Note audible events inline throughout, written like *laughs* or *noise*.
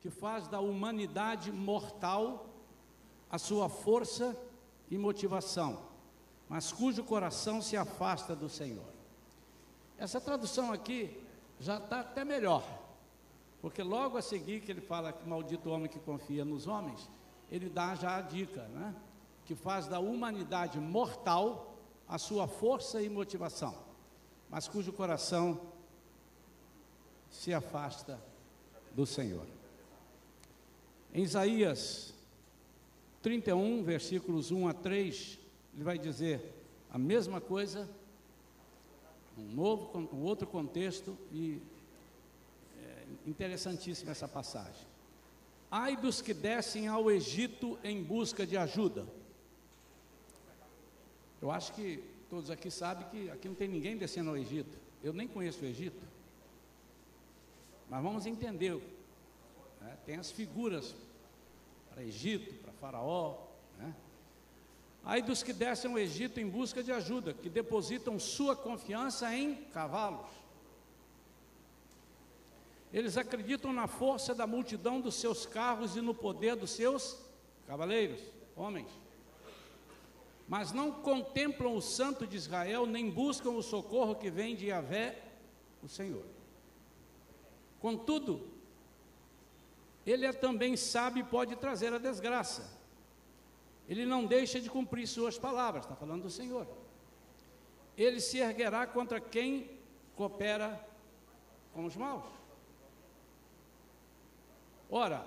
que faz da humanidade mortal a sua força e motivação, mas cujo coração se afasta do Senhor. Essa tradução aqui já está até melhor, porque logo a seguir que ele fala que maldito homem que confia nos homens, ele dá já a dica, né? Que faz da humanidade mortal a sua força e motivação, mas cujo coração se afasta do Senhor. Em Isaías 31, versículos 1 a 3, ele vai dizer a mesma coisa, um novo, um outro contexto e é, interessantíssima essa passagem. Ai dos que descem ao Egito em busca de ajuda. Eu acho que todos aqui sabem que aqui não tem ninguém descendo ao Egito. Eu nem conheço o Egito. Mas vamos entender. Né? Tem as figuras para Egito, para Faraó. Né? Aí dos que descem ao Egito em busca de ajuda, que depositam sua confiança em cavalos. Eles acreditam na força da multidão dos seus carros e no poder dos seus cavaleiros, homens. Mas não contemplam o santo de Israel, nem buscam o socorro que vem de Yahvé, o Senhor. Contudo, ele é também sabe e pode trazer a desgraça. Ele não deixa de cumprir suas palavras, está falando do Senhor. Ele se erguerá contra quem coopera com os maus. Ora,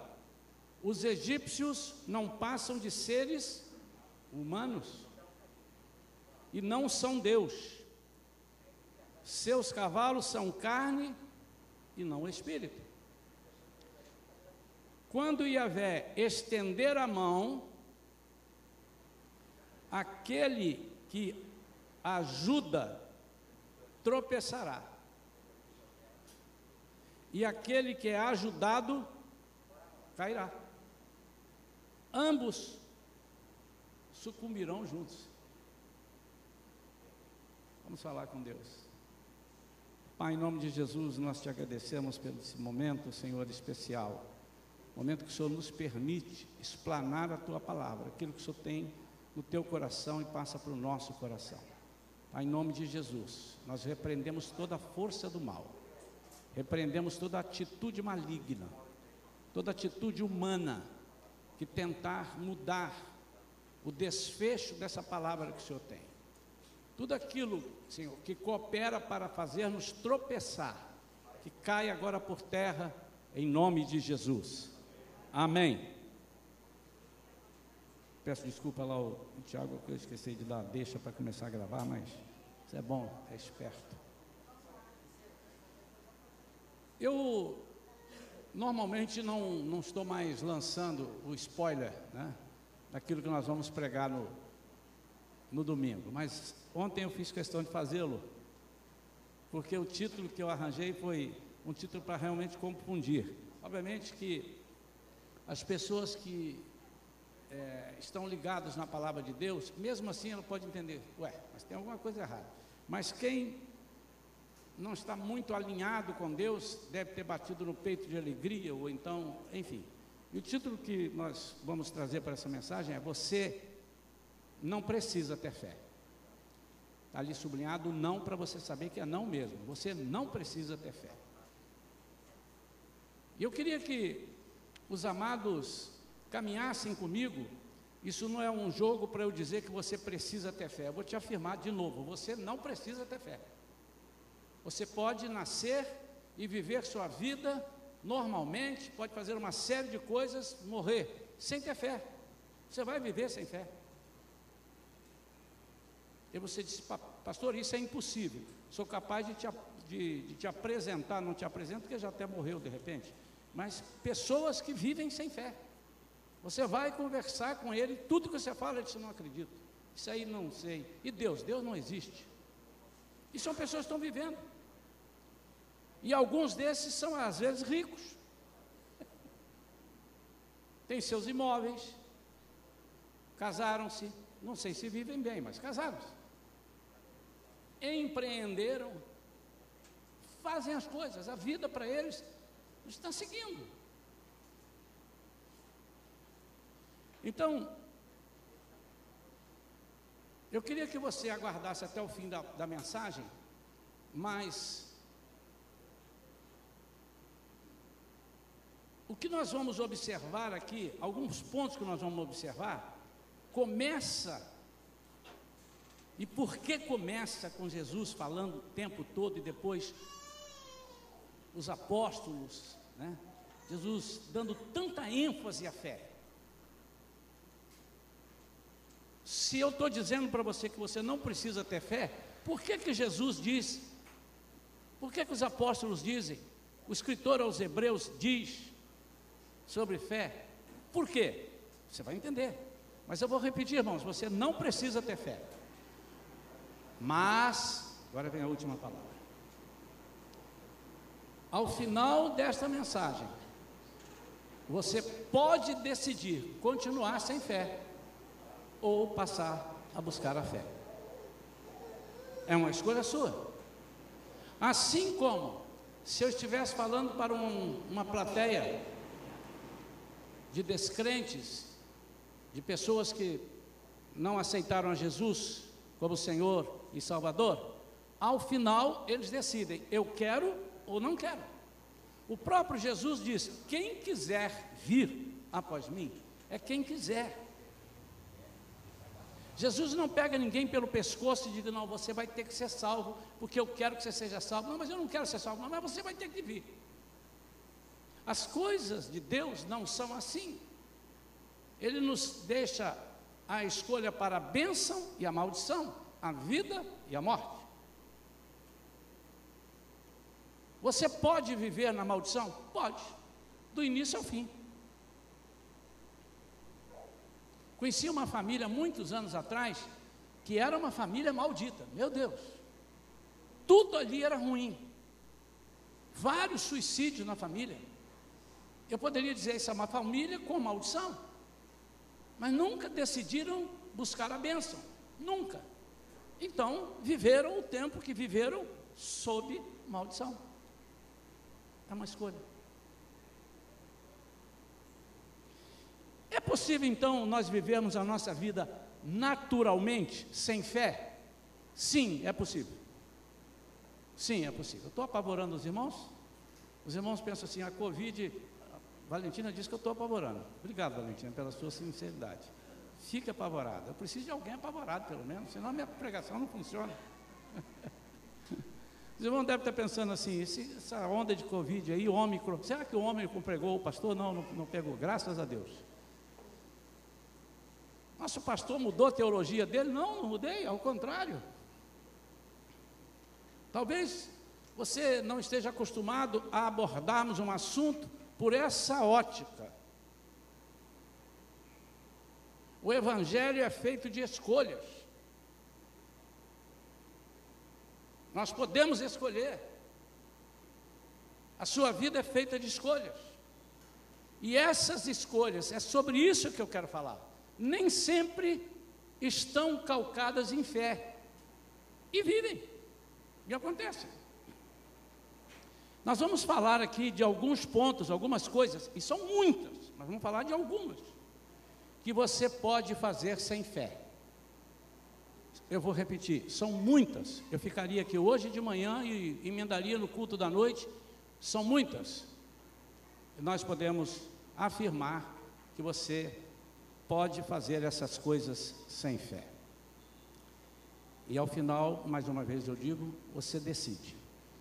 os egípcios não passam de seres humanos e não são Deus. Seus cavalos são carne e não espírito. Quando Yahvé estender a mão, aquele que ajuda tropeçará. E aquele que é ajudado cairá. Ambos sucumbirão juntos. Vamos falar com Deus. Pai, em nome de Jesus, nós te agradecemos pelo esse momento, Senhor, especial. Momento que o Senhor nos permite explanar a tua palavra, aquilo que o Senhor tem no teu coração e passa para o nosso coração. Pai, em nome de Jesus, nós repreendemos toda a força do mal, repreendemos toda atitude maligna, toda atitude humana que tentar mudar o desfecho dessa palavra que o Senhor tem. Tudo aquilo, Senhor, que coopera para fazer-nos tropeçar, que cai agora por terra, em nome de Jesus. Amém. Peço desculpa lá ao Tiago, que eu esqueci de dar deixa para começar a gravar, mas isso é bom, é esperto. Eu normalmente não, não estou mais lançando o spoiler, né? Daquilo que nós vamos pregar no, no domingo, mas ontem eu fiz questão de fazê-lo, porque o título que eu arranjei foi um título para realmente confundir. Obviamente que as pessoas que é, estão ligadas na palavra de Deus, mesmo assim ela pode entender, ué, mas tem alguma coisa errada. Mas quem não está muito alinhado com Deus deve ter batido no peito de alegria, ou então, enfim. E o título que nós vamos trazer para essa mensagem é Você não precisa ter fé. Está ali sublinhado não para você saber que é não mesmo. Você não precisa ter fé. E eu queria que os amados caminhassem comigo. Isso não é um jogo para eu dizer que você precisa ter fé. Eu vou te afirmar de novo: você não precisa ter fé. Você pode nascer e viver sua vida normalmente, pode fazer uma série de coisas, morrer sem ter fé. Você vai viver sem fé. E você disse, pastor, isso é impossível. Sou capaz de te, de, de te apresentar, não te apresento porque já até morreu de repente, mas pessoas que vivem sem fé. Você vai conversar com ele, tudo que você fala, ele diz, não acredito. Isso aí não sei. E Deus? Deus não existe. E são pessoas que estão vivendo. E alguns desses são, às vezes, ricos. *laughs* Têm seus imóveis, casaram-se, não sei se vivem bem, mas casaram-se empreenderam, fazem as coisas, a vida para eles está seguindo. Então, eu queria que você aguardasse até o fim da, da mensagem, mas o que nós vamos observar aqui, alguns pontos que nós vamos observar, começa, e por que começa com Jesus falando o tempo todo e depois os apóstolos, né? Jesus dando tanta ênfase à fé. Se eu estou dizendo para você que você não precisa ter fé, por que que Jesus diz? Por que que os apóstolos dizem? O escritor aos Hebreus diz sobre fé. Por quê? Você vai entender. Mas eu vou repetir, irmãos, você não precisa ter fé. Mas, agora vem a última palavra. Ao final desta mensagem, você pode decidir continuar sem fé ou passar a buscar a fé. É uma escolha sua. Assim como se eu estivesse falando para um, uma plateia de descrentes, de pessoas que não aceitaram a Jesus como Senhor e Salvador, ao final eles decidem: eu quero ou não quero. O próprio Jesus disse: quem quiser vir após mim, é quem quiser. Jesus não pega ninguém pelo pescoço e diz: Não, você vai ter que ser salvo, porque eu quero que você seja salvo. Não, mas eu não quero ser salvo, não, mas você vai ter que vir. As coisas de Deus não são assim. Ele nos deixa a escolha para a bênção e a maldição, a vida e a morte. Você pode viver na maldição? Pode, do início ao fim. Conheci uma família muitos anos atrás que era uma família maldita, meu Deus. Tudo ali era ruim. Vários suicídios na família. Eu poderia dizer isso é uma família com maldição. Mas nunca decidiram buscar a bênção. Nunca. Então, viveram o tempo que viveram sob maldição. É uma escolha. É possível então nós vivermos a nossa vida naturalmente, sem fé? Sim, é possível. Sim, é possível. Estou apavorando os irmãos? Os irmãos pensam assim: a Covid. A Valentina disse que eu estou apavorando. Obrigado, Valentina, pela sua sinceridade. Fique apavorado. Eu preciso de alguém apavorado, pelo menos, senão a minha pregação não funciona. *laughs* Os irmãos devem estar pensando assim: essa onda de Covid aí, Ômicron, será que o Ômicron pregou o pastor? Não, não, não pegou, graças a Deus. Nosso pastor mudou a teologia dele? Não, não mudei, ao contrário. Talvez você não esteja acostumado a abordarmos um assunto por essa ótica. O Evangelho é feito de escolhas. Nós podemos escolher. A sua vida é feita de escolhas. E essas escolhas, é sobre isso que eu quero falar nem sempre estão calcadas em fé. E vivem. E acontece. Nós vamos falar aqui de alguns pontos, algumas coisas, e são muitas, mas vamos falar de algumas, que você pode fazer sem fé. Eu vou repetir, são muitas. Eu ficaria aqui hoje de manhã e emendaria no culto da noite. São muitas. nós podemos afirmar que você pode fazer essas coisas sem fé. E ao final, mais uma vez eu digo, você decide.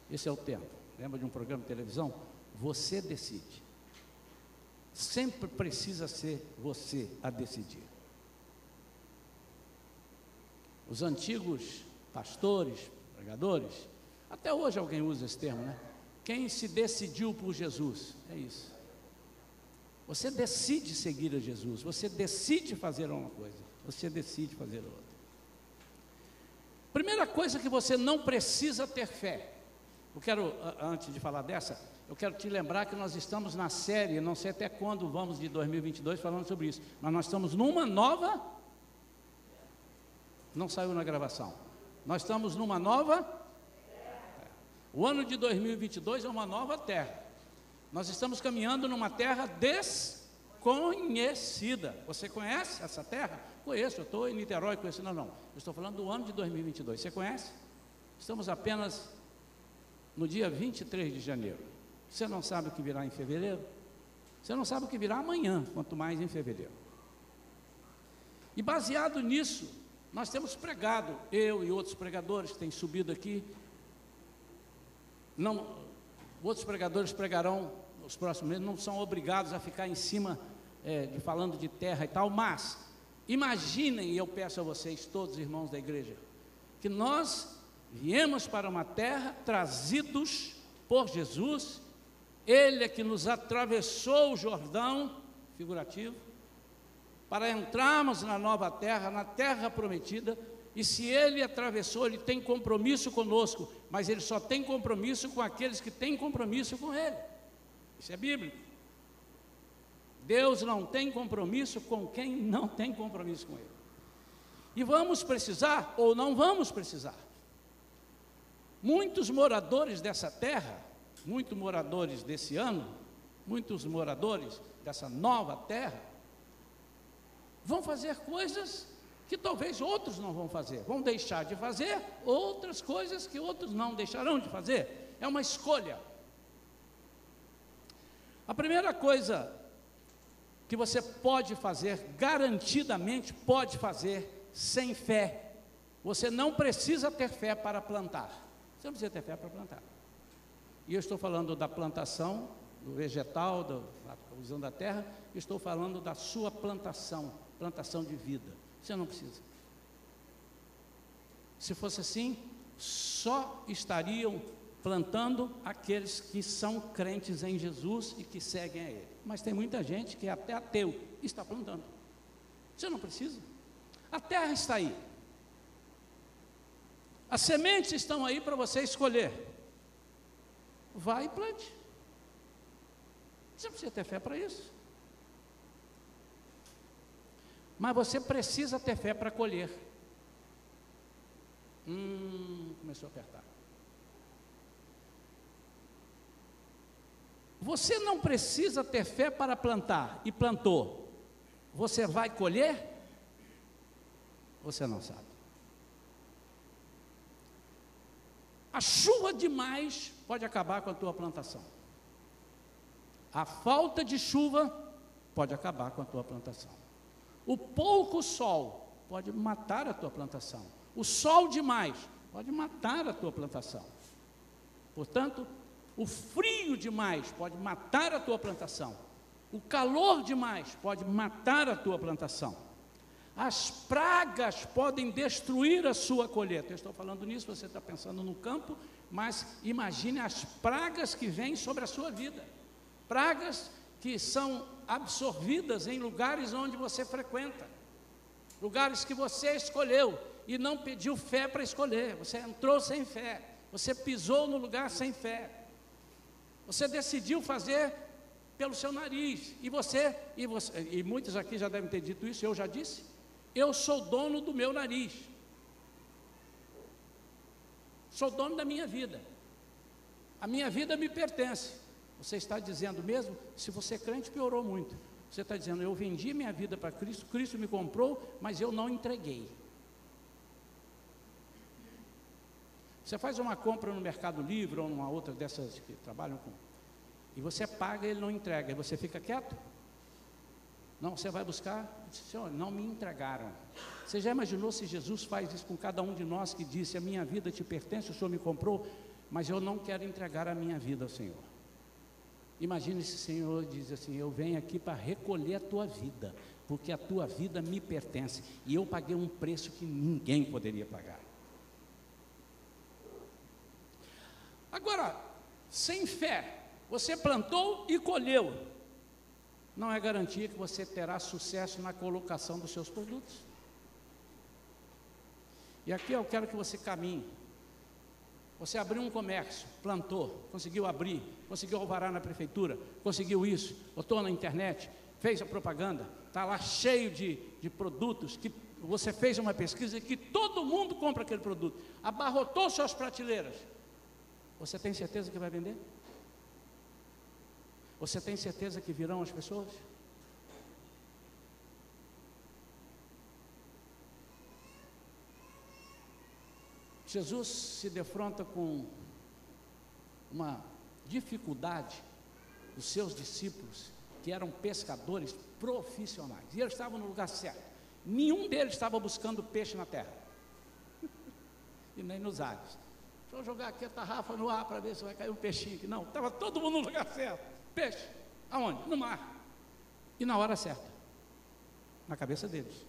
Esse é o tempo. Lembra de um programa de televisão? Você decide. Sempre precisa ser você a decidir. Os antigos pastores, pregadores, até hoje alguém usa esse termo, né? Quem se decidiu por Jesus? É isso. Você decide seguir a Jesus, você decide fazer uma coisa, você decide fazer outra. Primeira coisa que você não precisa ter fé. Eu quero, antes de falar dessa, eu quero te lembrar que nós estamos na série, não sei até quando vamos de 2022 falando sobre isso, mas nós estamos numa nova. Não saiu na gravação. Nós estamos numa nova. O ano de 2022 é uma nova terra. Nós estamos caminhando numa terra des. conhecida. Você conhece essa terra? Conheço, eu estou em Niterói conhecendo. Não, não. Eu estou falando do ano de 2022. Você conhece? Estamos apenas no dia 23 de janeiro. Você não sabe o que virá em fevereiro? Você não sabe o que virá amanhã, quanto mais em fevereiro. E baseado nisso, nós temos pregado, eu e outros pregadores que têm subido aqui. Não, outros pregadores pregarão nos próximos meses, não são obrigados a ficar em cima é, de falando de terra e tal, mas imaginem, e eu peço a vocês, todos irmãos da igreja, que nós viemos para uma terra trazidos por Jesus, Ele é que nos atravessou o Jordão, figurativo, para entrarmos na nova terra, na terra prometida, e se ele atravessou, ele tem compromisso conosco, mas ele só tem compromisso com aqueles que têm compromisso com ele. Isso é bíblico. Deus não tem compromisso com quem não tem compromisso com ele. E vamos precisar ou não vamos precisar. Muitos moradores dessa terra, muitos moradores desse ano, muitos moradores dessa nova terra, vão fazer coisas que talvez outros não vão fazer, vão deixar de fazer outras coisas que outros não deixarão de fazer. É uma escolha. A primeira coisa que você pode fazer, garantidamente pode fazer, sem fé. Você não precisa ter fé para plantar. Você não precisa ter fé para plantar. E eu estou falando da plantação, do vegetal, do, usando a terra, estou falando da sua plantação plantação de vida. Você não precisa. Se fosse assim, só estariam plantando aqueles que são crentes em Jesus e que seguem a Ele. Mas tem muita gente que é até ateu e está plantando. Você não precisa. A terra está aí. As sementes estão aí para você escolher. Vai e plante. Você precisa ter fé para isso. Mas você precisa ter fé para colher. Hum, começou a apertar. Você não precisa ter fé para plantar e plantou. Você vai colher? Você não sabe. A chuva demais pode acabar com a tua plantação. A falta de chuva pode acabar com a tua plantação. O pouco sol pode matar a tua plantação. O sol demais pode matar a tua plantação. Portanto, o frio demais pode matar a tua plantação. O calor demais pode matar a tua plantação. As pragas podem destruir a sua colheita. Eu estou falando nisso, você está pensando no campo, mas imagine as pragas que vêm sobre a sua vida. Pragas que são absorvidas em lugares onde você frequenta, lugares que você escolheu e não pediu fé para escolher, você entrou sem fé, você pisou no lugar sem fé, você decidiu fazer pelo seu nariz, e você, e você, e muitos aqui já devem ter dito isso, eu já disse, eu sou dono do meu nariz, sou dono da minha vida, a minha vida me pertence, você está dizendo mesmo, se você é crente, piorou muito. Você está dizendo, eu vendi minha vida para Cristo, Cristo me comprou, mas eu não entreguei. Você faz uma compra no Mercado Livre ou numa outra dessas que trabalham com. E você paga e ele não entrega. E você fica quieto? Não, você vai buscar. Senhor, não me entregaram. Você já imaginou se Jesus faz isso com cada um de nós que disse: A minha vida te pertence, o Senhor me comprou, mas eu não quero entregar a minha vida ao Senhor. Imagine se o Senhor diz assim: Eu venho aqui para recolher a tua vida, porque a tua vida me pertence e eu paguei um preço que ninguém poderia pagar. Agora, sem fé, você plantou e colheu, não é garantia que você terá sucesso na colocação dos seus produtos. E aqui eu quero que você caminhe você abriu um comércio, plantou, conseguiu abrir, conseguiu alvará na prefeitura, conseguiu isso, botou na internet, fez a propaganda, está lá cheio de, de produtos que você fez uma pesquisa que todo mundo compra aquele produto, abarrotou suas prateleiras. Você tem certeza que vai vender? Você tem certeza que virão as pessoas? Jesus se defronta com uma dificuldade dos seus discípulos, que eram pescadores profissionais, e eles estavam no lugar certo. Nenhum deles estava buscando peixe na terra, *laughs* e nem nos ares. Deixa eu jogar aqui a tarrafa no ar para ver se vai cair um peixinho aqui. Não, estava todo mundo no lugar certo. Peixe. Aonde? No mar. E na hora certa. Na cabeça deles.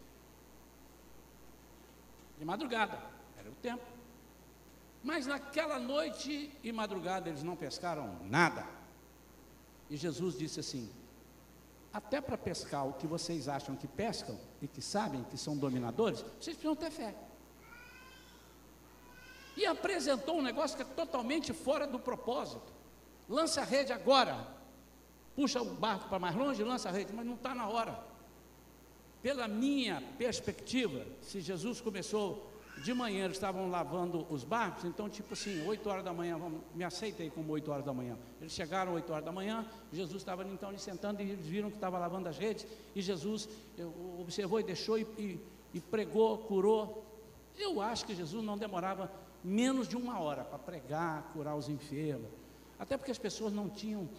De madrugada. Era o tempo. Mas naquela noite e madrugada eles não pescaram nada. E Jesus disse assim: Até para pescar o que vocês acham que pescam e que sabem que são dominadores, vocês precisam ter fé. E apresentou um negócio que é totalmente fora do propósito. Lança a rede agora. Puxa o barco para mais longe, lança a rede, mas não está na hora. Pela minha perspectiva, se Jesus começou de manhã, eles estavam lavando os barcos, então, tipo assim, 8 horas da manhã, vamos, me aceita aí como 8 horas da manhã. Eles chegaram 8 horas da manhã, Jesus estava então ali sentando e eles viram que estava lavando as redes, e Jesus observou e deixou e, e, e pregou, curou. Eu acho que Jesus não demorava menos de uma hora para pregar, curar os enfermos. Até porque as pessoas não tinham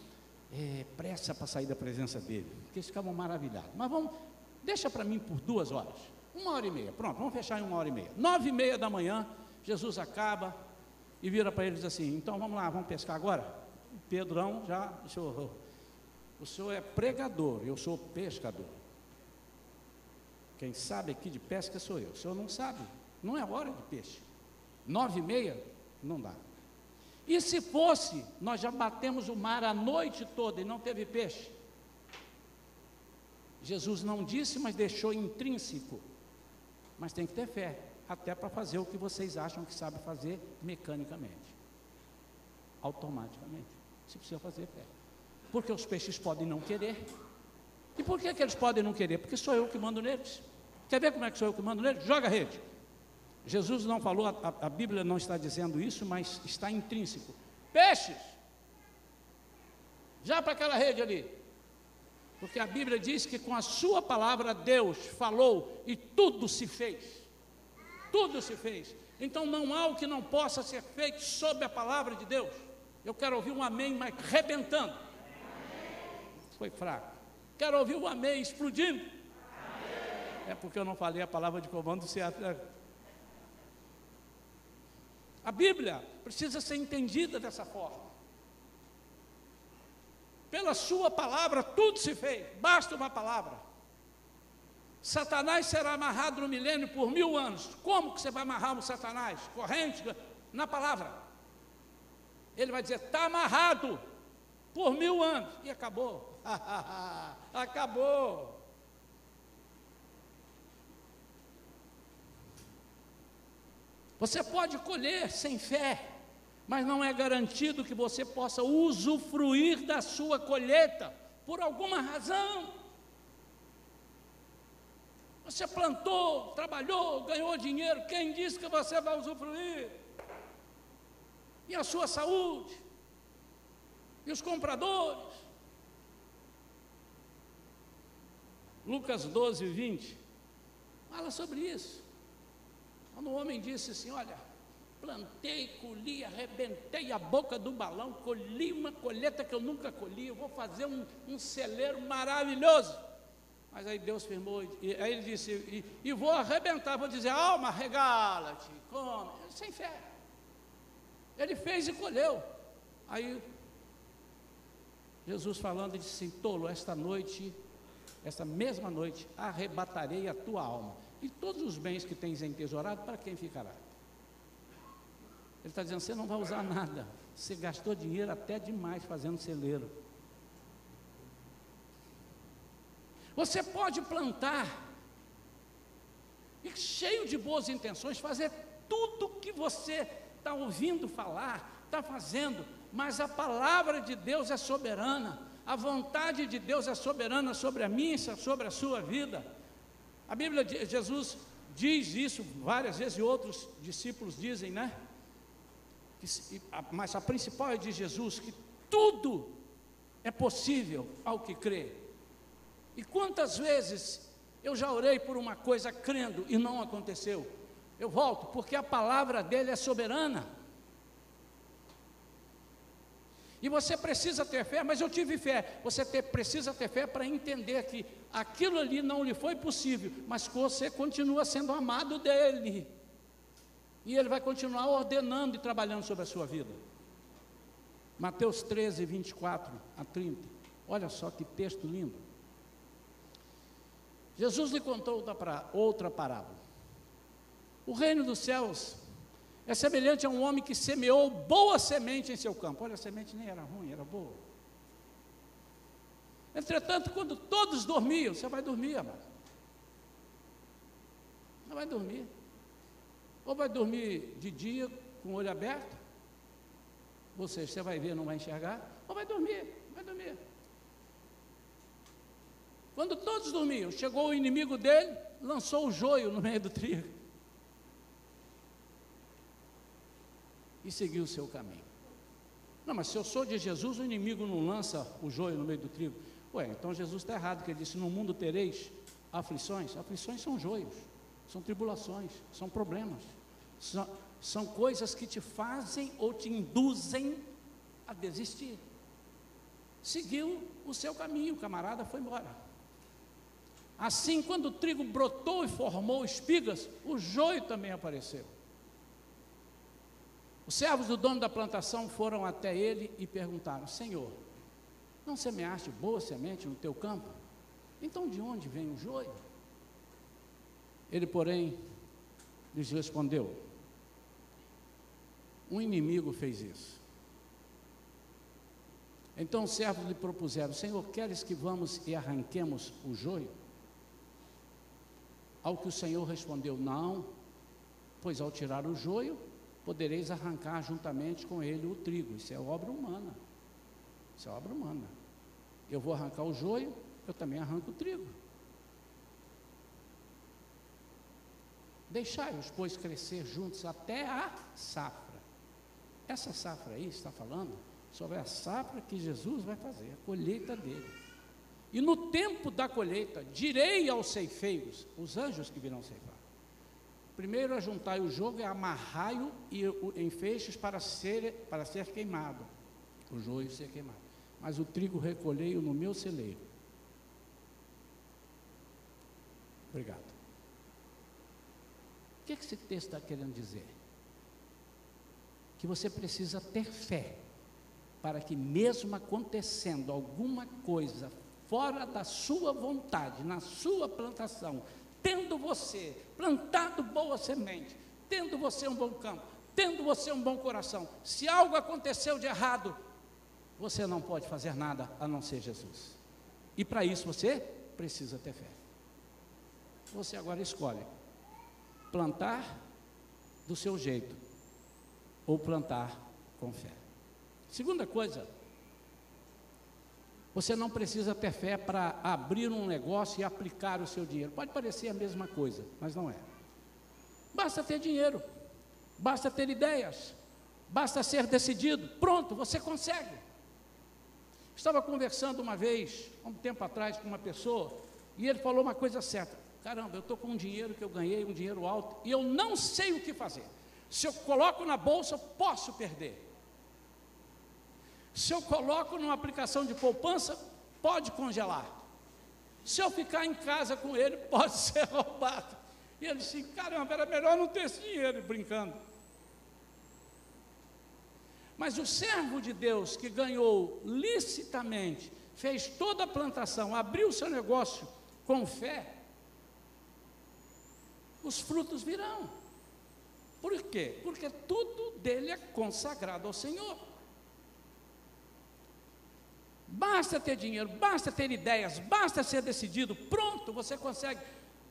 é, pressa para sair da presença dele, porque eles ficavam maravilhados. Mas vamos, deixa para mim por duas horas, uma hora e meia, pronto, vamos fechar em uma hora e meia. Nove e meia da manhã, Jesus acaba e vira para eles assim: então vamos lá, vamos pescar agora? Pedrão já, o senhor, o senhor é pregador, eu sou pescador. Quem sabe aqui de pesca sou eu, o senhor não sabe, não é hora de peixe. Nove e meia, não dá. E se fosse, nós já batemos o mar a noite toda e não teve peixe. Jesus não disse, mas deixou intrínseco. Mas tem que ter fé, até para fazer o que vocês acham que sabe fazer mecanicamente, automaticamente. Você precisa fazer fé. Porque os peixes podem não querer. E por que, que eles podem não querer? Porque sou eu que mando neles. Quer ver como é que sou eu que mando neles? Joga a rede. Jesus não falou, a, a, Bíblia não está dizendo isso, mas está intrínseco. Peixes! Já para aquela rede ali. Porque a Bíblia diz que com a sua palavra Deus falou e tudo se fez. Tudo se fez. Então não há o que não possa ser feito sob a palavra de Deus. Eu quero ouvir um amém, mas rebentando. Foi fraco. Quero ouvir um amém explodindo. É porque eu não falei a palavra de comando certa. A Bíblia precisa ser entendida dessa forma. Pela sua palavra tudo se fez, basta uma palavra. Satanás será amarrado no milênio por mil anos. Como que você vai amarrar um Satanás? Corrente? Na palavra. Ele vai dizer, está amarrado por mil anos. E acabou. *laughs* acabou. Você pode colher sem fé, mas não é garantido que você possa usufruir da sua colheita por alguma razão. Você plantou, trabalhou, ganhou dinheiro, quem disse que você vai usufruir? E a sua saúde? E os compradores? Lucas 12, 20 fala sobre isso. Quando o homem disse assim: Olha, plantei, colhi, arrebentei a boca do balão, colhi uma colheita que eu nunca colhi, eu vou fazer um, um celeiro maravilhoso. Mas aí Deus firmou, e aí ele disse: e, e vou arrebentar, vou dizer, alma, regala-te, come, sem fé. Ele fez e colheu. Aí Jesus falando, disse assim: tolo, esta noite, esta mesma noite, arrebatarei a tua alma. E todos os bens que tens entesourado, para quem ficará? Ele está dizendo: você não vai usar nada. Você gastou dinheiro até demais fazendo celeiro. Você pode plantar e cheio de boas intenções, fazer tudo que você está ouvindo falar, está fazendo, mas a palavra de Deus é soberana, a vontade de Deus é soberana sobre a minha, sobre a sua vida. A Bíblia, Jesus diz isso várias vezes e outros discípulos dizem, né? Mas a principal é de Jesus, que tudo é possível ao que crê. E quantas vezes eu já orei por uma coisa crendo e não aconteceu? Eu volto, porque a palavra dele é soberana. E você precisa ter fé, mas eu tive fé. Você ter, precisa ter fé para entender que aquilo ali não lhe foi possível, mas você continua sendo amado dele. E ele vai continuar ordenando e trabalhando sobre a sua vida. Mateus 13, 24 a 30. Olha só que texto lindo. Jesus lhe contou outra parábola. O reino dos céus é semelhante a um homem que semeou boa semente em seu campo. Olha, a semente nem era ruim, era boa. Entretanto, quando todos dormiam, você vai dormir, amado. Você vai dormir. Ou vai dormir de dia com o olho aberto, seja, você vai ver, não vai enxergar, ou vai dormir, vai dormir. Quando todos dormiam, chegou o inimigo dele, lançou o joio no meio do trigo. e seguir o seu caminho. Não, mas se eu sou de Jesus, o inimigo não lança o joio no meio do trigo. Ué, então Jesus está errado, que ele disse: No mundo tereis aflições. Aflições são joios, são tribulações, são problemas, são, são coisas que te fazem ou te induzem a desistir. Seguiu o seu caminho, o camarada foi embora. Assim, quando o trigo brotou e formou espigas, o joio também apareceu. Os servos do dono da plantação foram até ele e perguntaram: Senhor, não semeaste boa semente no teu campo? Então de onde vem o joio? Ele, porém, lhes respondeu: Um inimigo fez isso. Então os servos lhe propuseram: Senhor, queres que vamos e arranquemos o joio? Ao que o Senhor respondeu: Não, pois ao tirar o joio, podereis arrancar juntamente com ele o trigo. Isso é obra humana. Isso é obra humana. Eu vou arrancar o joio, eu também arranco o trigo. Deixai-os, pois, crescer juntos até a safra. Essa safra aí está falando sobre a safra que Jesus vai fazer, a colheita dele. E no tempo da colheita, direi aos ceifeiros, os anjos que virão ceifar, Primeiro ajuntai o jogo e amarrai-o em feixes para ser, para ser queimado. O joio ser queimado. Mas o trigo recolhei-o no meu celeiro. Obrigado. O que esse texto está querendo dizer? Que você precisa ter fé para que, mesmo acontecendo alguma coisa fora da sua vontade, na sua plantação, tendo você plantado boa semente, tendo você um bom campo, tendo você um bom coração, se algo aconteceu de errado, você não pode fazer nada a não ser Jesus. E para isso você precisa ter fé. Você agora escolhe plantar do seu jeito ou plantar com fé. Segunda coisa, você não precisa ter fé para abrir um negócio e aplicar o seu dinheiro. Pode parecer a mesma coisa, mas não é. Basta ter dinheiro, basta ter ideias, basta ser decidido. Pronto, você consegue. Estava conversando uma vez, há um tempo atrás, com uma pessoa, e ele falou uma coisa certa: caramba, eu estou com um dinheiro que eu ganhei, um dinheiro alto, e eu não sei o que fazer. Se eu coloco na bolsa, eu posso perder. Se eu coloco numa aplicação de poupança, pode congelar. Se eu ficar em casa com ele, *laughs* pode ser roubado. E ele disse: caramba, era melhor não ter esse dinheiro brincando. Mas o servo de Deus que ganhou licitamente, fez toda a plantação, abriu seu negócio com fé, os frutos virão. Por quê? Porque tudo dele é consagrado ao Senhor. Basta ter dinheiro, basta ter ideias, basta ser decidido, pronto, você consegue.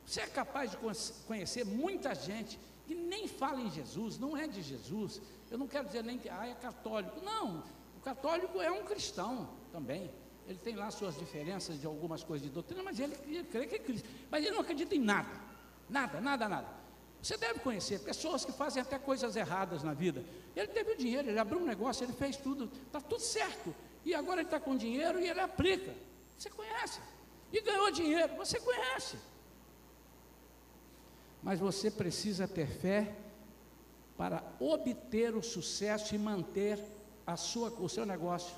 Você é capaz de conhecer muita gente que nem fala em Jesus, não é de Jesus. Eu não quero dizer nem que ah, é católico. Não, o católico é um cristão também. Ele tem lá suas diferenças de algumas coisas de doutrina, mas ele, crê que é Cristo. Mas ele não acredita em nada. Nada, nada, nada. Você deve conhecer pessoas que fazem até coisas erradas na vida. Ele teve o dinheiro, ele abriu um negócio, ele fez tudo, está tudo certo. E agora ele está com dinheiro e ele aplica. Você conhece. E ganhou dinheiro, você conhece. mas você precisa ter fé para obter o sucesso e manter a sua, o seu negócio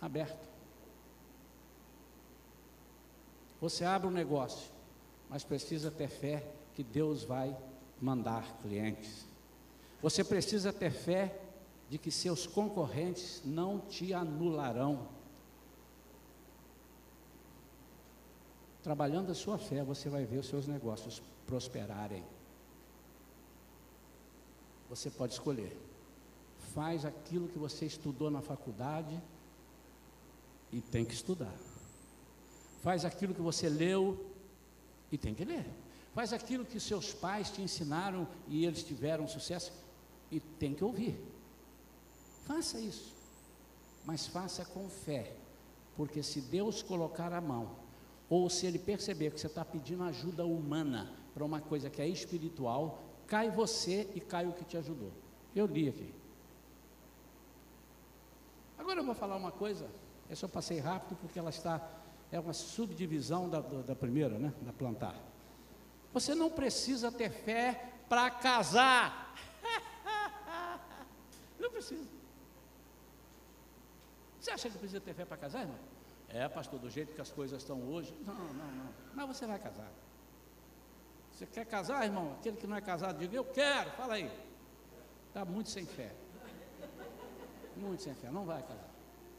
aberto. Você abre um negócio, mas precisa ter fé que Deus vai mandar clientes. Você precisa ter fé de que seus concorrentes não te anularão. Trabalhando a sua fé, você vai ver os seus negócios prosperarem. Você pode escolher. Faz aquilo que você estudou na faculdade e tem que estudar. Faz aquilo que você leu e tem que ler. Faz aquilo que seus pais te ensinaram e eles tiveram sucesso e tem que ouvir. Faça isso. Mas faça com fé. Porque se Deus colocar a mão, ou se ele perceber que você está pedindo ajuda humana para uma coisa que é espiritual, cai você e cai o que te ajudou. Eu li aqui. Agora eu vou falar uma coisa, eu passei rápido porque ela está, é uma subdivisão da, da primeira, né? Da plantar. Você não precisa ter fé para casar. *laughs* não precisa. Você acha que precisa ter fé para casar, irmão? É, pastor, do jeito que as coisas estão hoje. Não, não, não. Mas você vai casar. Você quer casar, irmão? Aquele que não é casado, diga, eu quero, fala aí. Está muito sem fé. Muito sem fé, não vai casar.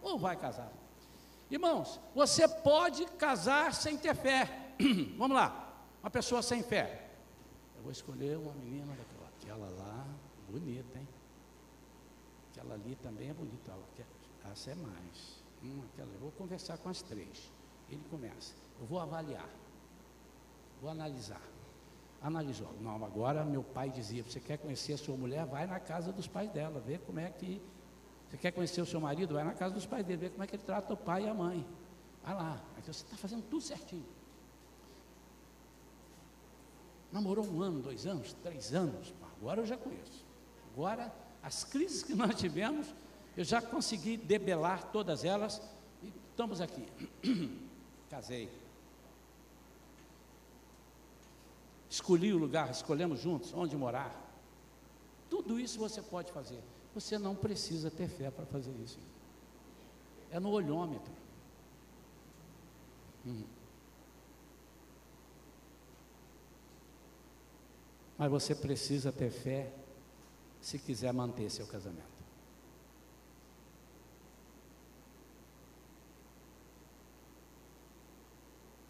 Ou vai casar. Irmãos, você pode casar sem ter fé. *clears throat* Vamos lá, uma pessoa sem fé. Eu vou escolher uma menina daquela, aquela lá, bonita, hein? Aquela ali também é bonita. Essa é mais. Hum, aquela, eu vou conversar com as três. Ele começa. Eu vou avaliar. Vou analisar. Analisou. Não, agora meu pai dizia: você quer conhecer a sua mulher? Vai na casa dos pais dela, vê como é que. Você quer conhecer o seu marido? Vai na casa dos pais dele, vê como é que ele trata o pai e a mãe. Vai lá. Você está fazendo tudo certinho. Namorou um ano, dois anos, três anos. Agora eu já conheço. Agora, as crises que *laughs* nós tivemos, eu já consegui debelar todas elas e estamos aqui. *clears throat* Casei. Escolhi o lugar, escolhemos juntos onde morar. Tudo isso você pode fazer. Você não precisa ter fé para fazer isso. É no olhômetro. Hum. Mas você precisa ter fé se quiser manter seu casamento.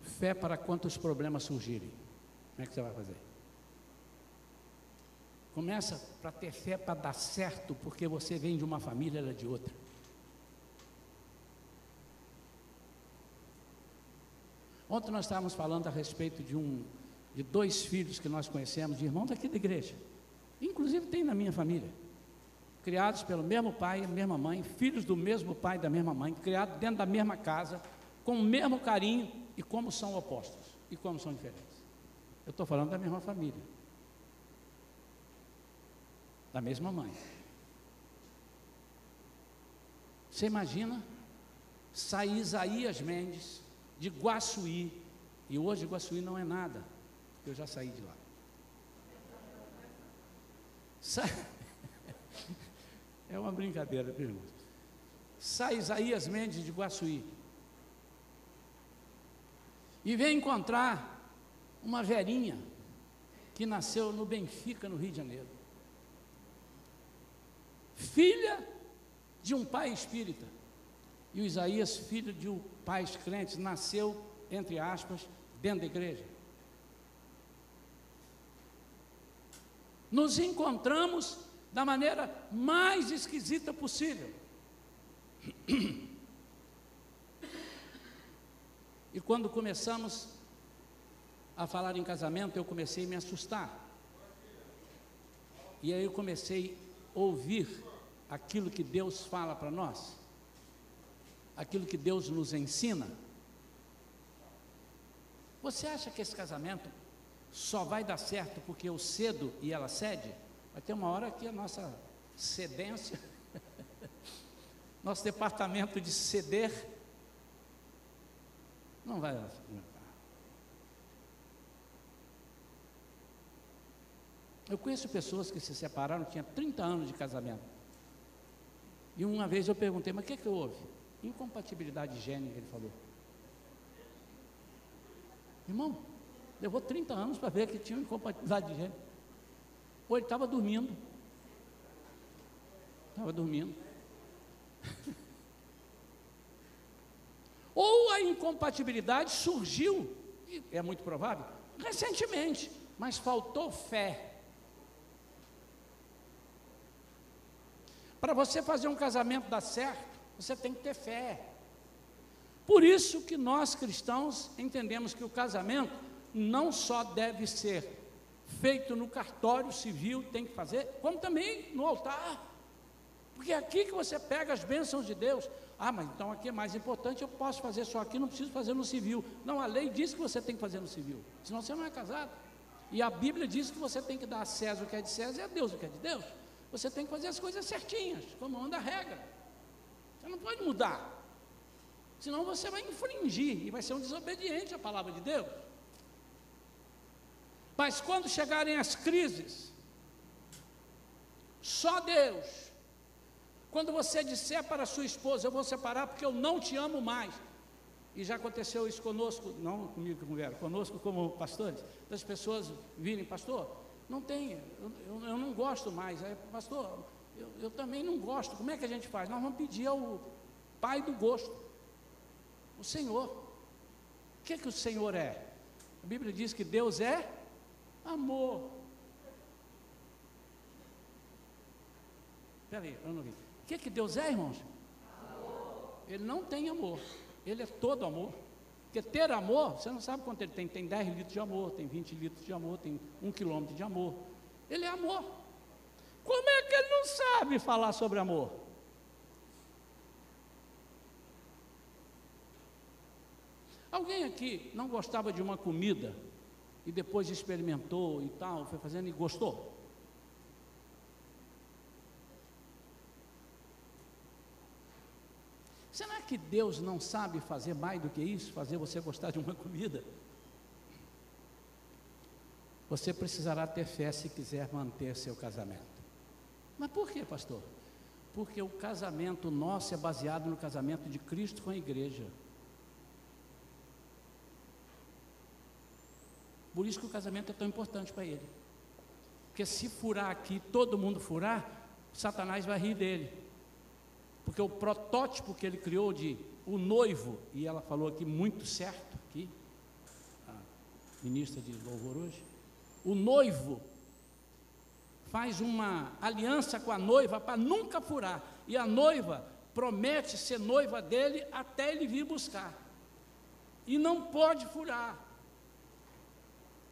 fé para quantos problemas surgirem. Como é que você vai fazer? Começa para ter fé para dar certo, porque você vem de uma família, ela é de outra. Ontem nós estávamos falando a respeito de um, de dois filhos que nós conhecemos, de irmãos daqui da igreja. Inclusive tem na minha família. Criados pelo mesmo pai e mesma mãe, filhos do mesmo pai e da mesma mãe, criados dentro da mesma casa, com o mesmo carinho, e como são opostos e como são diferentes. Eu estou falando da mesma família, da mesma mãe. Você imagina sair Isaías Mendes de Guaçuí, e hoje Guaçuí não é nada, eu já saí de lá. Sa... *laughs* É uma brincadeira, irmãos? Sai Isaías Mendes de Guaçuí e veio encontrar uma velhinha que nasceu no Benfica, no Rio de Janeiro. Filha de um pai espírita. E o Isaías, filho de um pais crentes, nasceu, entre aspas, dentro da igreja. Nos encontramos da maneira mais esquisita possível. *clears throat* E quando começamos a falar em casamento, eu comecei a me assustar. E aí eu comecei a ouvir aquilo que Deus fala para nós, aquilo que Deus nos ensina. Você acha que esse casamento só vai dar certo porque eu cedo e ela cede? Vai ter uma hora que a nossa cedência, *laughs* nosso departamento de ceder, não vai aguentar. Eu conheço pessoas que se separaram, tinha 30 anos de casamento. E uma vez eu perguntei, mas o que, que houve? Incompatibilidade gênica, ele falou. Irmão, levou 30 anos para ver que tinha incompatibilidade de gênero. Ou ele estava dormindo. Estava dormindo. *laughs* Ou a incompatibilidade surgiu, é muito provável, recentemente, mas faltou fé. Para você fazer um casamento dar certo, você tem que ter fé. Por isso que nós cristãos entendemos que o casamento não só deve ser feito no cartório civil, tem que fazer, como também no altar. Porque é aqui que você pega as bênçãos de Deus. Ah, mas então aqui é mais importante, eu posso fazer só aqui, não preciso fazer no civil. Não, a lei diz que você tem que fazer no civil, senão você não é casado. E a Bíblia diz que você tem que dar a César o que é de César e a Deus o que é de Deus. Você tem que fazer as coisas certinhas, como anda a regra. Você não pode mudar. Senão você vai infringir e vai ser um desobediente à palavra de Deus. Mas quando chegarem as crises, só Deus. Quando você disser para sua esposa, eu vou separar porque eu não te amo mais. E já aconteceu isso conosco, não comigo com Vera, conosco como pastores, das pessoas virem, pastor, não tem, eu, eu, não gosto mais. Aí, pastor, eu, eu, também não gosto. Como é que a gente faz? Nós vamos pedir ao pai do gosto, o Senhor. O que, é que o Senhor é? A Bíblia diz que Deus é amor. Espera aí, eu não vi. O que, é que Deus é, irmãos? Amor. Ele não tem amor. Ele é todo amor. Porque ter amor, você não sabe quanto ele tem. Tem 10 litros de amor, tem 20 litros de amor, tem 1 quilômetro de amor. Ele é amor. Como é que ele não sabe falar sobre amor? Alguém aqui não gostava de uma comida e depois experimentou e tal, foi fazendo e gostou? Será que Deus não sabe fazer mais do que isso? Fazer você gostar de uma comida? Você precisará ter fé se quiser manter seu casamento. Mas por que, pastor? Porque o casamento nosso é baseado no casamento de Cristo com a igreja. Por isso que o casamento é tão importante para ele. Porque se furar aqui, todo mundo furar, Satanás vai rir dele. Porque o protótipo que ele criou de o noivo, e ela falou aqui muito certo, aqui, a ministra de louvor hoje, o noivo faz uma aliança com a noiva para nunca furar, e a noiva promete ser noiva dele até ele vir buscar, e não pode furar.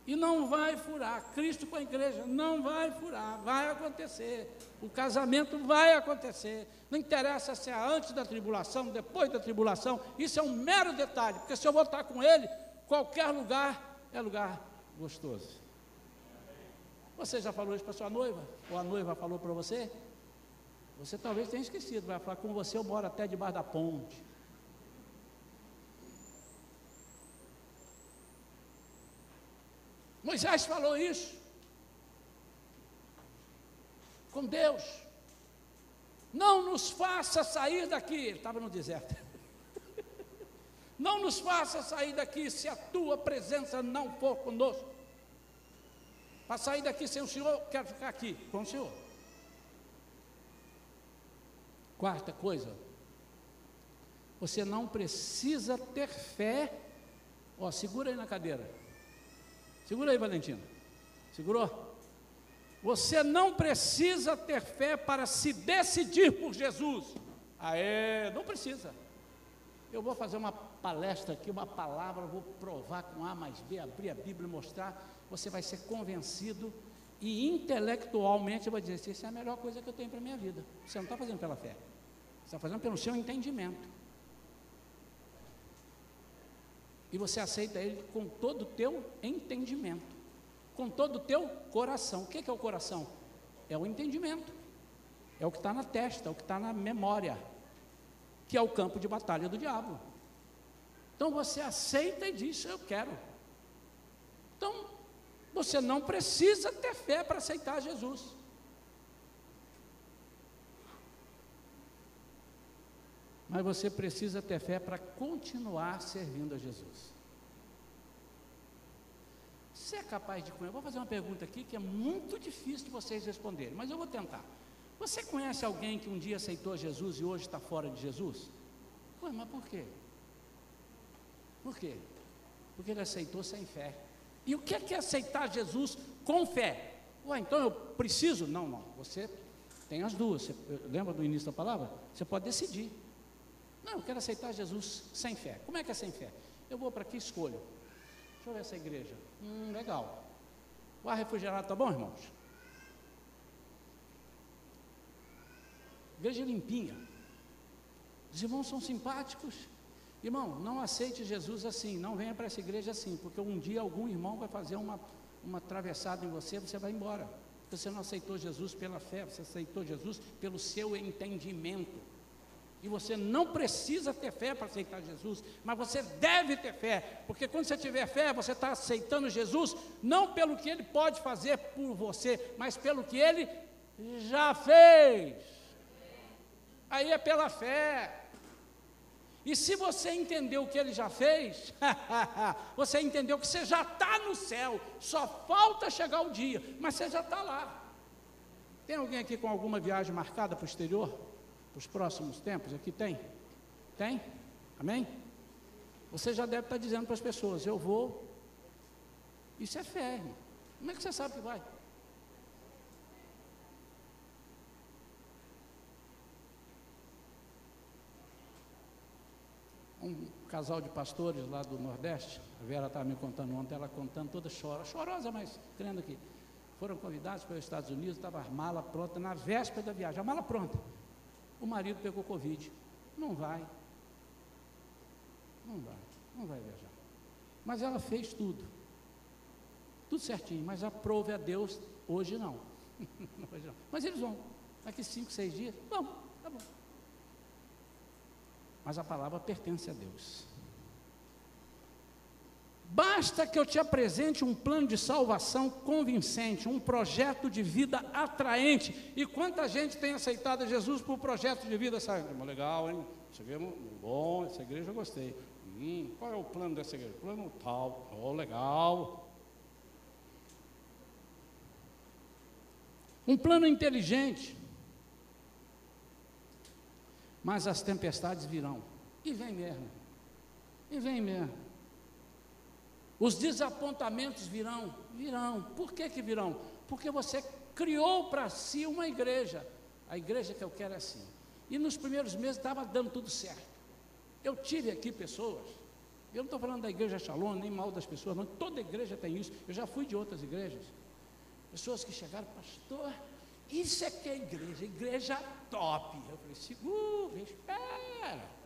E não vai furar. Cristo com a igreja não vai furar. Vai acontecer. O casamento vai acontecer. Não interessa se é antes da tribulação, depois da tribulação. Isso é um mero detalhe. Porque se eu voltar com ele, qualquer lugar é lugar gostoso. Você já falou isso para sua noiva? Ou a noiva falou para você? Você talvez tenha esquecido. Vai falar com você, eu moro até debaixo da ponte. Moisés falou isso com Deus. Não nos faça sair daqui. Ele estava no deserto. *laughs* Não nos faça sair daqui se a tua presença não for conosco. Para sair daqui sem o Senhor, quero ficar aqui com o Senhor. Quarta coisa, você não precisa ter fé. Ó, segura aí na cadeira. Segura aí, Valentino. Segurou? Você não precisa ter fé para se decidir por Jesus. Aê, não precisa. Eu vou fazer uma palestra aqui, uma palavra, vou provar com A mais B, abrir a Bíblia e mostrar. Você vai ser convencido e intelectualmente vai dizer: Isso é a melhor coisa que eu tenho para a minha vida. Você não está fazendo pela fé, você está fazendo pelo seu entendimento. E você aceita ele com todo o teu entendimento, com todo o teu coração. O que é o coração? É o entendimento, é o que está na testa, é o que está na memória, que é o campo de batalha do diabo. Então você aceita e diz: Eu quero. Então, você não precisa ter fé para aceitar Jesus. Mas você precisa ter fé para continuar servindo a Jesus. Você é capaz de conhecer? Vou fazer uma pergunta aqui que é muito difícil de vocês responderem, mas eu vou tentar. Você conhece alguém que um dia aceitou Jesus e hoje está fora de Jesus? Ué, mas por quê? Por quê? Porque ele aceitou sem fé. E o que é, que é aceitar Jesus com fé? Ué, então eu preciso? Não, não. Você tem as duas. Você, lembra do início da palavra? Você pode decidir. Não, eu quero aceitar Jesus sem fé. Como é que é sem fé? Eu vou para aqui e escolho. Deixa eu ver essa igreja. Hum, legal. O ar refrigerado tá bom, irmãos? Igreja limpinha. Os irmãos são simpáticos. Irmão, não aceite Jesus assim, não venha para essa igreja assim, porque um dia algum irmão vai fazer uma, uma atravessada em você, você vai embora. Você não aceitou Jesus pela fé, você aceitou Jesus pelo seu entendimento. E você não precisa ter fé para aceitar Jesus, mas você deve ter fé, porque quando você tiver fé, você está aceitando Jesus, não pelo que ele pode fazer por você, mas pelo que ele já fez. Aí é pela fé. E se você entendeu o que ele já fez, *laughs* você entendeu que você já está no céu, só falta chegar o dia, mas você já está lá. Tem alguém aqui com alguma viagem marcada para o exterior? Para os próximos tempos? Aqui tem? Tem? Amém? Você já deve estar dizendo para as pessoas: Eu vou. Isso é fé, irmão. Como é que você sabe que vai? um casal de pastores lá do Nordeste, a Vera estava me contando ontem, ela contando toda chora, chorosa, mas crendo aqui. Foram convidados para os Estados Unidos, estava a mala pronta, na véspera da viagem, a mala pronta. O marido pegou Covid. Não vai. Não vai, não vai viajar. Mas ela fez tudo. Tudo certinho, mas aprove a Deus, hoje não. *laughs* hoje não. Mas eles vão. Daqui cinco, seis dias, vamos, tá bom mas a palavra pertence a Deus. Basta que eu te apresente um plano de salvação convincente, um projeto de vida atraente. E quanta gente tem aceitado Jesus por projeto de vida? Sabe? Legal, hein? Vê, bom, essa igreja eu gostei. Hum, qual é o plano dessa igreja? Plano tal. Oh, legal. Um plano inteligente. Mas as tempestades virão. E vem mesmo. E vem mesmo. Os desapontamentos virão. Virão. Por que, que virão? Porque você criou para si uma igreja. A igreja que eu quero é assim. E nos primeiros meses estava dando tudo certo. Eu tive aqui pessoas. Eu não estou falando da igreja Shalom, nem mal das pessoas, não. Toda igreja tem isso. Eu já fui de outras igrejas. Pessoas que chegaram, pastor, isso é que é igreja, igreja top. Eu falei, segura, espera.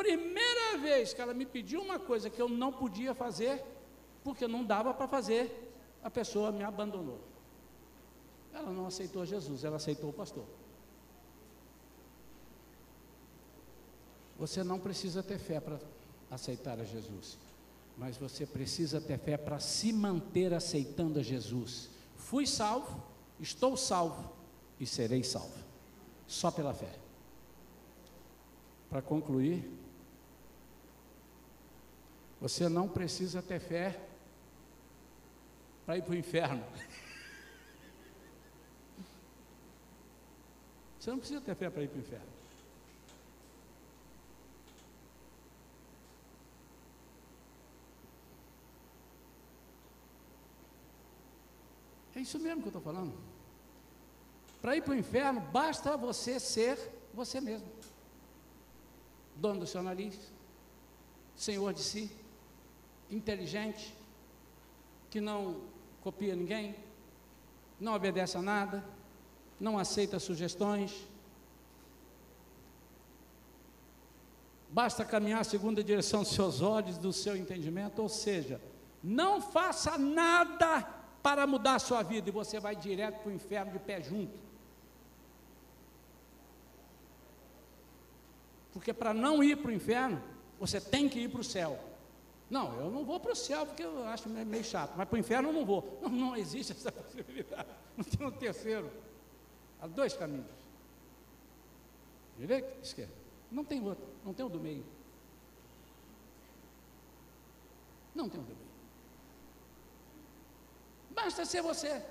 Primeira vez que ela me pediu uma coisa que eu não podia fazer, porque não dava para fazer, a pessoa me abandonou. Ela não aceitou Jesus, ela aceitou o pastor. Você não precisa ter fé para aceitar a Jesus, mas você precisa ter fé para se manter aceitando a Jesus. Fui salvo, estou salvo e serei salvo. Só pela fé. Para concluir, você não precisa ter fé para ir para o inferno. Você não precisa ter fé para ir para o inferno. É isso mesmo que eu estou falando. Para ir para o inferno, basta você ser você mesmo. Dono do seu nariz, senhor de si, inteligente, que não copia ninguém, não obedece a nada, não aceita sugestões. Basta caminhar segundo a direção dos seus olhos, do seu entendimento, ou seja, não faça nada para mudar a sua vida e você vai direto para o inferno de pé junto. Porque para não ir para o inferno, você tem que ir para o céu. Não, eu não vou para o céu porque eu acho meio chato, mas para o inferno eu não vou. *laughs* Não, não existe essa *laughs* possibilidade. Não tem um terceiro. Há dois caminhos. Direita, esquerda. Não tem outro, não tem o do meio. Não tem o do meio. Basta ser você.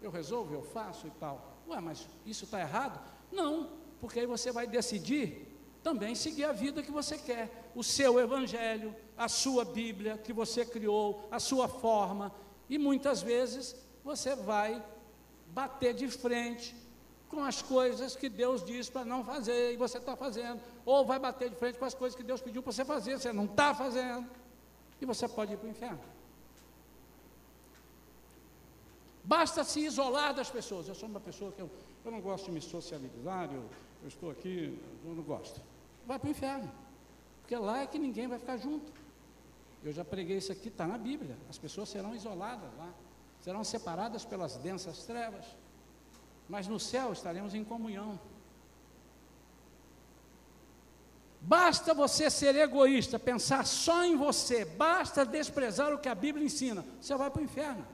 Eu resolvo, eu faço e tal. Ué, mas isso está errado? Não, porque aí você vai decidir também seguir a vida que você quer, o seu evangelho, a sua Bíblia que você criou, a sua forma, e muitas vezes você vai bater de frente com as coisas que Deus diz para não fazer e você está fazendo, ou vai bater de frente com as coisas que Deus pediu para você fazer, você não está fazendo, e você pode ir para o inferno. Basta se isolar das pessoas. Eu sou uma pessoa que eu, eu não gosto de me socializar, eu, eu estou aqui, eu não gosto. Vai para o inferno. Porque lá é que ninguém vai ficar junto. Eu já preguei isso aqui, está na Bíblia. As pessoas serão isoladas lá, serão separadas pelas densas trevas. Mas no céu estaremos em comunhão. Basta você ser egoísta, pensar só em você, basta desprezar o que a Bíblia ensina, você vai para o inferno.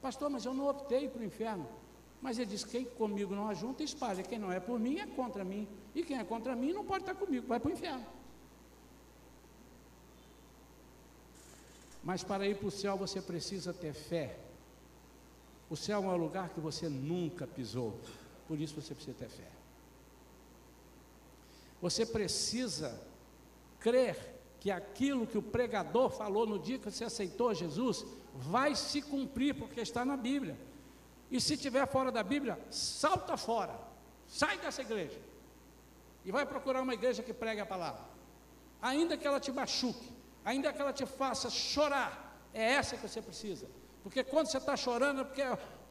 Pastor, mas eu não optei para o inferno. Mas ele diz: quem comigo não ajunta, espalha. Quem não é por mim é contra mim. E quem é contra mim não pode estar comigo, vai para o inferno. Mas para ir para o céu você precisa ter fé. O céu é um lugar que você nunca pisou, por isso você precisa ter fé. Você precisa crer que aquilo que o pregador falou no dia que você aceitou Jesus vai se cumprir, porque está na Bíblia. E se estiver fora da Bíblia, salta fora, sai dessa igreja e vai procurar uma igreja que pregue a palavra. Ainda que ela te machuque, ainda que ela te faça chorar, é essa que você precisa. Porque quando você está chorando, é porque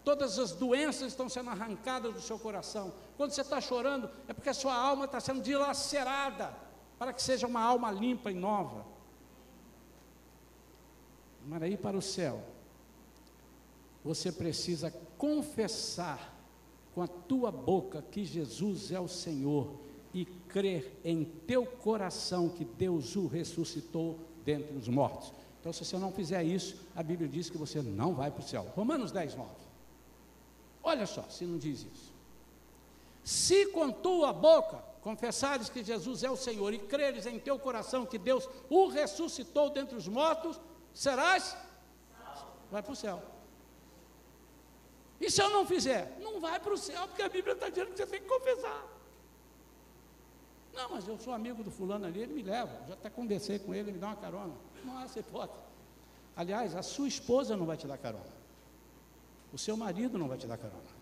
todas as doenças estão sendo arrancadas do seu coração. Quando você está chorando, é porque a sua alma está sendo dilacerada para que seja uma alma limpa e nova. Mas aí para o céu, você precisa confessar com a tua boca que Jesus é o Senhor e crer em teu coração que Deus o ressuscitou dentre os mortos. Então, se você não fizer isso, a Bíblia diz que você não vai para o céu. Romanos 10, 9. Olha só, se não diz isso. Se com tua boca confessares que Jesus é o Senhor e creres em teu coração que Deus o ressuscitou dentre os mortos, serás? Vai para o céu. E se eu não fizer? Não vai para o céu, porque a Bíblia está dizendo que você tem que confessar. Não, mas eu sou amigo do fulano ali, ele me leva. Já até conversei com ele, ele me dá uma carona. Não há essa hipótese. Aliás, a sua esposa não vai te dar carona. O seu marido não vai te dar carona.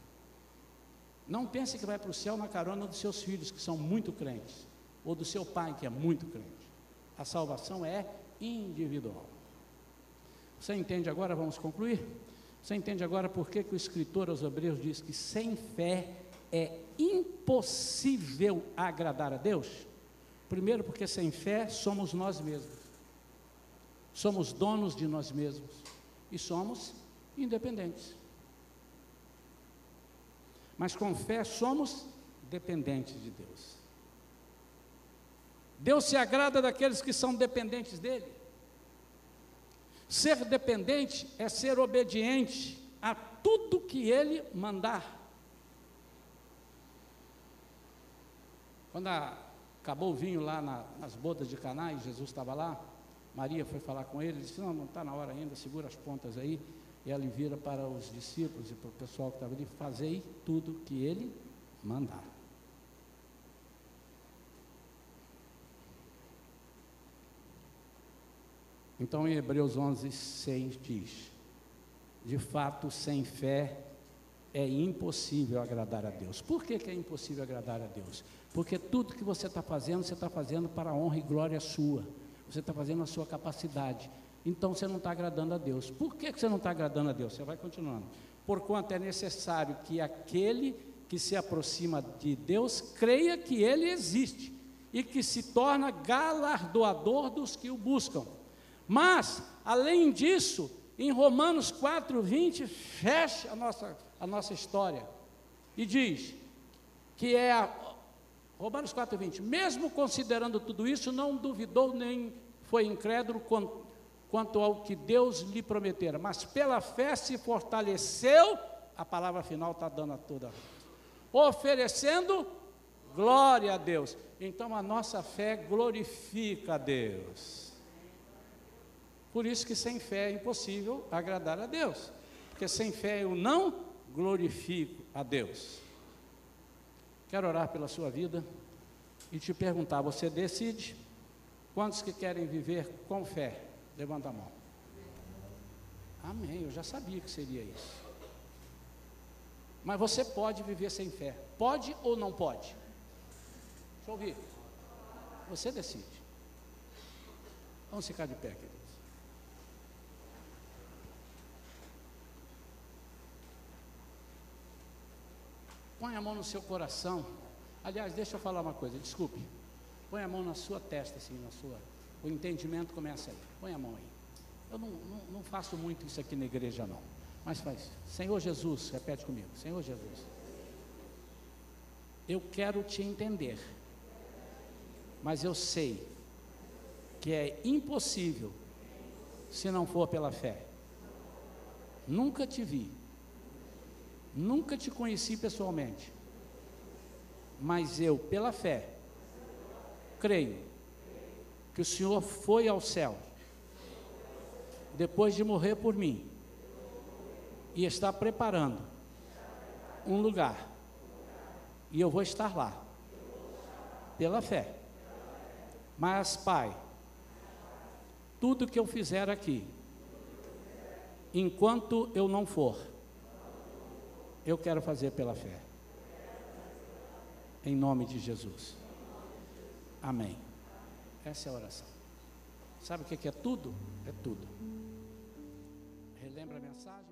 Não pense que vai para o céu na carona dos seus filhos, que são muito crentes, ou do seu pai, que é muito crente. A salvação é individual. Você entende agora? Vamos concluir? Você entende agora por que, que o escritor aos Hebreus diz que sem fé é impossível agradar a Deus? Primeiro, porque sem fé somos nós mesmos, somos donos de nós mesmos e somos independentes. Mas com fé somos dependentes de Deus. Deus se agrada daqueles que são dependentes dele. Ser dependente é ser obediente a tudo que Ele mandar. Quando a, acabou o vinho lá na, nas bodas de Caná e Jesus estava lá, Maria foi falar com ele, disse, não, não está na hora ainda, segura as pontas aí. E ela vira para os discípulos e para o pessoal que estava ali, fazei tudo que ele mandar. Então, em Hebreus 11, 6 diz: De fato, sem fé é impossível agradar a Deus. Por que, que é impossível agradar a Deus? Porque tudo que você está fazendo, você está fazendo para a honra e glória sua. Você está fazendo a sua capacidade. Então você não está agradando a Deus. Por que, que você não está agradando a Deus? Você vai continuando. Porquanto é necessário que aquele que se aproxima de Deus creia que Ele existe e que se torna galardoador dos que o buscam. Mas, além disso, em Romanos 4, 20, fecha a nossa, a nossa história e diz que é a, Romanos 4,20. Mesmo considerando tudo isso, não duvidou nem foi incrédulo quanto, quanto ao que Deus lhe prometera, mas pela fé se fortaleceu. A palavra final está dando a toda. Oferecendo glória a Deus. Então a nossa fé glorifica a Deus. Por isso que sem fé é impossível agradar a Deus. Porque sem fé eu não glorifico a Deus. Quero orar pela sua vida e te perguntar: você decide? Quantos que querem viver com fé? Levanta a mão. Amém. Eu já sabia que seria isso. Mas você pode viver sem fé. Pode ou não pode? Deixa eu ouvir. Você decide. Vamos ficar de pé, queridos. Põe a mão no seu coração. Aliás, deixa eu falar uma coisa, desculpe. Põe a mão na sua testa, assim, na sua. O entendimento começa aí. Põe a mão aí. Eu não, não, não faço muito isso aqui na igreja, não. Mas faz. Senhor Jesus, repete comigo. Senhor Jesus. Eu quero te entender. Mas eu sei que é impossível se não for pela fé. Nunca te vi Nunca te conheci pessoalmente, mas eu, pela fé, creio que o Senhor foi ao céu depois de morrer por mim e está preparando um lugar e eu vou estar lá pela fé. Mas, Pai, tudo que eu fizer aqui, enquanto eu não for eu quero fazer pela fé. Em nome de Jesus. Amém. Essa é a oração. Sabe o que é tudo? É tudo. Relembra a mensagem?